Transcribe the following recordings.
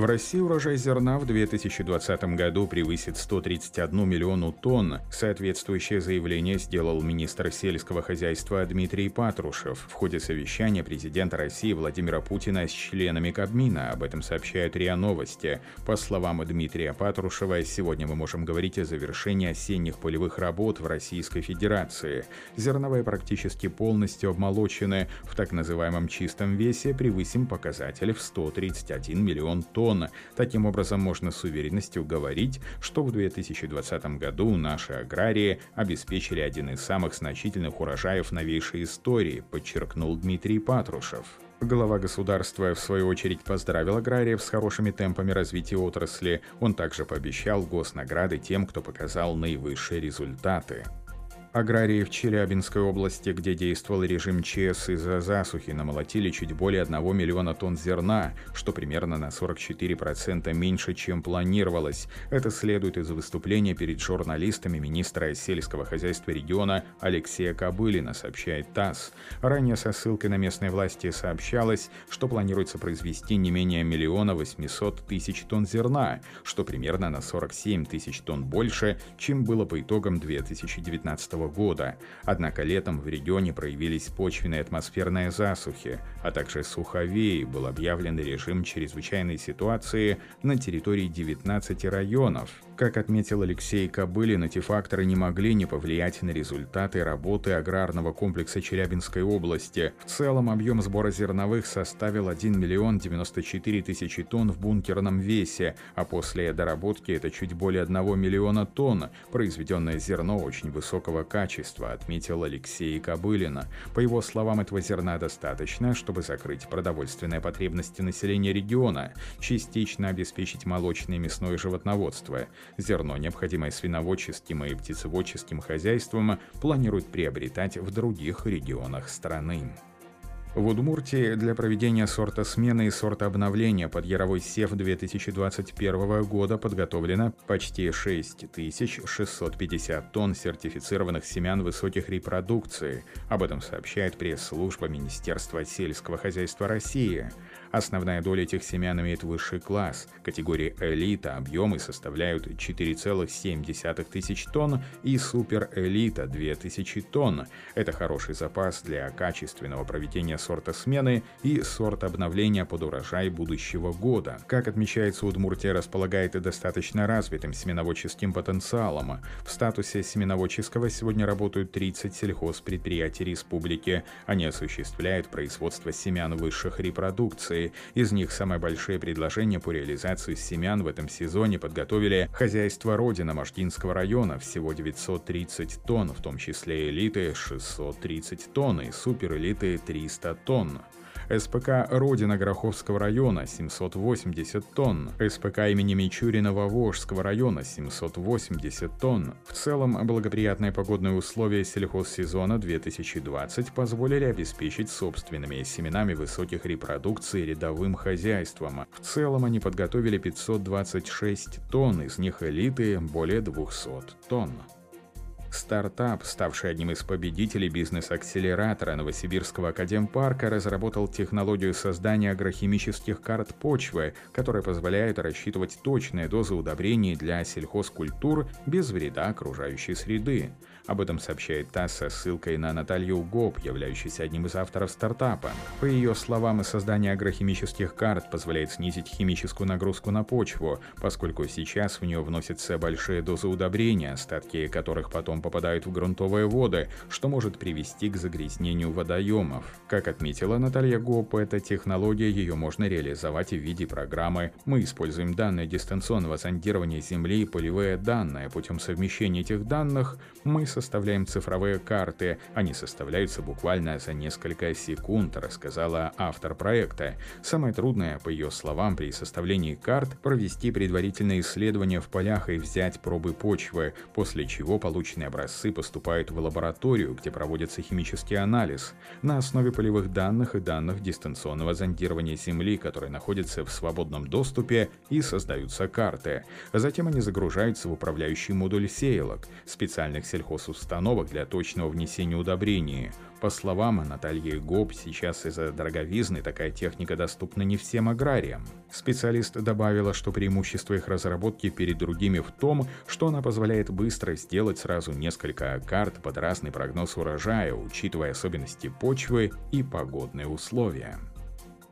В России урожай зерна в 2020 году превысит 131 миллиону тонн. Соответствующее заявление сделал министр сельского хозяйства Дмитрий Патрушев в ходе совещания президента России Владимира Путина с членами Кабмина. Об этом сообщают РИА Новости. По словам Дмитрия Патрушева, сегодня мы можем говорить о завершении осенних полевых работ в Российской Федерации. Зерновые практически полностью обмолочены. В так называемом чистом весе превысим показатель в 131 миллион тонн тонн. Таким образом, можно с уверенностью говорить, что в 2020 году наши аграрии обеспечили один из самых значительных урожаев новейшей истории, подчеркнул Дмитрий Патрушев. Глава государства, в свою очередь, поздравил аграриев с хорошими темпами развития отрасли. Он также пообещал госнаграды тем, кто показал наивысшие результаты. Аграрии в Челябинской области, где действовал режим ЧС из-за засухи, намолотили чуть более 1 миллиона тонн зерна, что примерно на 44% меньше, чем планировалось. Это следует из выступления перед журналистами министра сельского хозяйства региона Алексея Кобылина, сообщает ТАСС. Ранее со ссылкой на местные власти сообщалось, что планируется произвести не менее миллиона 800 тысяч тонн зерна, что примерно на 47 тысяч тонн больше, чем было по итогам 2019 года. Однако летом в регионе проявились почвенные атмосферные засухи, а также суховеи, был объявлен режим чрезвычайной ситуации на территории 19 районов. Как отметил Алексей Кобылин, эти факторы не могли не повлиять на результаты работы аграрного комплекса Челябинской области. В целом объем сбора зерновых составил 1 миллион 94 тысячи тонн в бункерном весе, а после доработки это чуть более 1 миллиона тонн. Произведенное зерно очень высокого качества, отметил Алексей Кобылина. По его словам, этого зерна достаточно, чтобы закрыть продовольственные потребности населения региона, частично обеспечить молочное и мясное животноводство. Зерно, необходимое свиноводческим и птицеводческим хозяйствам, планируют приобретать в других регионах страны. В Удмуртии для проведения сорта смены и сорта обновления под яровой сев 2021 года подготовлено почти 6650 тонн сертифицированных семян высоких репродукции. Об этом сообщает пресс-служба Министерства сельского хозяйства России. Основная доля этих семян имеет высший класс. Категории элита объемы составляют 4,7 тысяч тонн и суперэлита 2000 тонн. Это хороший запас для качественного проведения сорта смены и сорта обновления под урожай будущего года. Как отмечается, Удмуртия располагает и достаточно развитым семеноводческим потенциалом. В статусе семеноводческого сегодня работают 30 сельхозпредприятий республики. Они осуществляют производство семян высших репродукций. Из них самые большие предложения по реализации семян в этом сезоне подготовили хозяйство Родина Можгинского района всего 930 тонн, в том числе элиты 630 тонн и суперэлиты 300 300 тонн. СПК «Родина» Гороховского района – 780 тонн. СПК имени Мичурина Волжского района – 780 тонн. В целом, благоприятные погодные условия сельхозсезона 2020 позволили обеспечить собственными семенами высоких репродукций рядовым хозяйством. В целом, они подготовили 526 тонн, из них элиты – более 200 тонн. Стартап, ставший одним из победителей бизнес-акселератора Новосибирского академпарка, разработал технологию создания агрохимических карт почвы, которая позволяет рассчитывать точные дозы удобрений для сельхозкультур без вреда окружающей среды. Об этом сообщает ТАСС со ссылкой на Наталью Гоп, являющуюся одним из авторов стартапа. По ее словам, создание агрохимических карт позволяет снизить химическую нагрузку на почву, поскольку сейчас в нее вносятся большие дозы удобрения, остатки которых потом попадают в грунтовые воды, что может привести к загрязнению водоемов. Как отметила Наталья Гоп, эта технология ее можно реализовать в виде программы. Мы используем данные дистанционного зондирования Земли и полевые данные. Путем совмещения этих данных мы составляем цифровые карты. Они составляются буквально за несколько секунд, рассказала автор проекта. Самое трудное, по ее словам, при составлении карт провести предварительное исследование в полях и взять пробы почвы, после чего полученные образцы поступают в лабораторию, где проводится химический анализ на основе полевых данных и данных дистанционного зондирования Земли, которые находятся в свободном доступе и создаются карты. Затем они загружаются в управляющий модуль сеялок, специальных сельхоз установок для точного внесения удобрений. По словам Натальи Гоб, сейчас из-за дороговизны такая техника доступна не всем аграриям. Специалист добавила, что преимущество их разработки перед другими в том, что она позволяет быстро сделать сразу несколько карт под разный прогноз урожая, учитывая особенности почвы и погодные условия.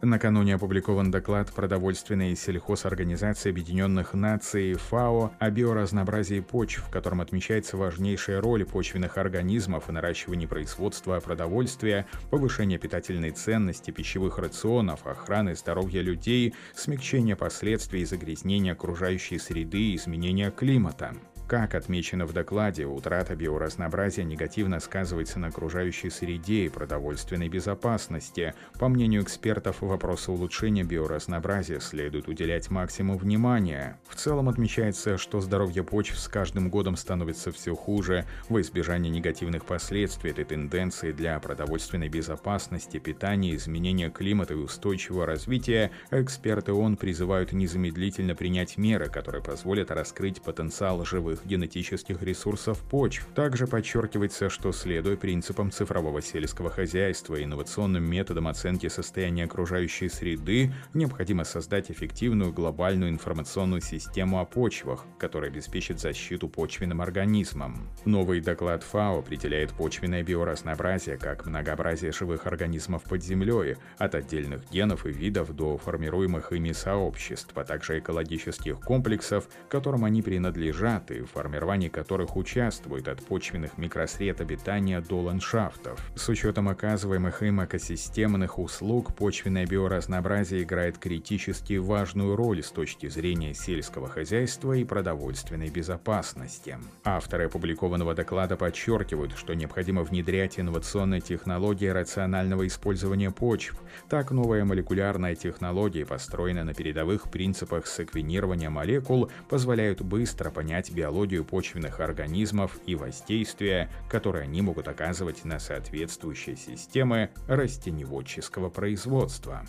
Накануне опубликован доклад Продовольственной сельхозорганизации Объединенных Наций ФАО о биоразнообразии почв, в котором отмечается важнейшая роль почвенных организмов в наращивании производства продовольствия, повышения питательной ценности пищевых рационов, охраны здоровья людей, смягчения последствий загрязнения окружающей среды и изменения климата. Как отмечено в докладе, утрата биоразнообразия негативно сказывается на окружающей среде и продовольственной безопасности. По мнению экспертов, вопросу улучшения биоразнообразия следует уделять максимум внимания. В целом отмечается, что здоровье почв с каждым годом становится все хуже. Во избежание негативных последствий этой тенденции для продовольственной безопасности, питания, изменения климата и устойчивого развития, эксперты ООН призывают незамедлительно принять меры, которые позволят раскрыть потенциал живых новых генетических ресурсов почв. Также подчеркивается, что следуя принципам цифрового сельского хозяйства и инновационным методам оценки состояния окружающей среды, необходимо создать эффективную глобальную информационную систему о почвах, которая обеспечит защиту почвенным организмам. Новый доклад ФАО определяет почвенное биоразнообразие как многообразие живых организмов под землей, от отдельных генов и видов до формируемых ими сообществ, а также экологических комплексов, которым они принадлежат и формировании которых участвуют от почвенных микросред обитания до ландшафтов. С учетом оказываемых им экосистемных услуг, почвенное биоразнообразие играет критически важную роль с точки зрения сельского хозяйства и продовольственной безопасности. Авторы опубликованного доклада подчеркивают, что необходимо внедрять инновационные технологии рационального использования почв. Так, новая молекулярная технология, построенная на передовых принципах секвенирования молекул, позволяют быстро понять биологию биологию почвенных организмов и воздействия, которые они могут оказывать на соответствующие системы растеневодческого производства.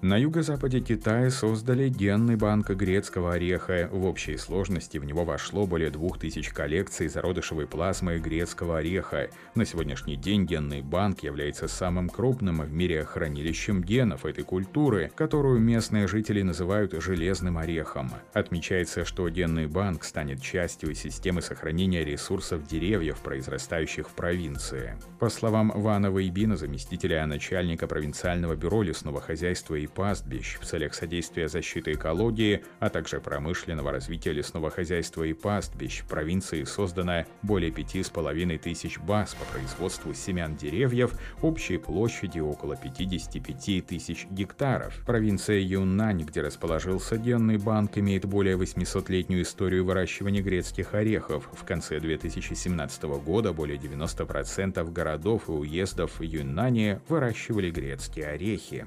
На юго-западе Китая создали генный банк грецкого ореха. В общей сложности в него вошло более 2000 коллекций зародышевой плазмы грецкого ореха. На сегодняшний день генный банк является самым крупным в мире хранилищем генов этой культуры, которую местные жители называют «железным орехом». Отмечается, что генный банк станет частью системы сохранения ресурсов деревьев, произрастающих в провинции. По словам Вана Вейбина, заместителя начальника провинциального бюро лесного хозяйства и пастбищ в целях содействия защиты экологии, а также промышленного развития лесного хозяйства и пастбищ в провинции создано более пяти с половиной тысяч баз по производству семян деревьев общей площадью около 55 тысяч гектаров. Провинция Юннань, где расположился генный банк, имеет более 800-летнюю историю выращивания грецких орехов. В конце 2017 года более 90% городов и уездов Юннани выращивали грецкие орехи.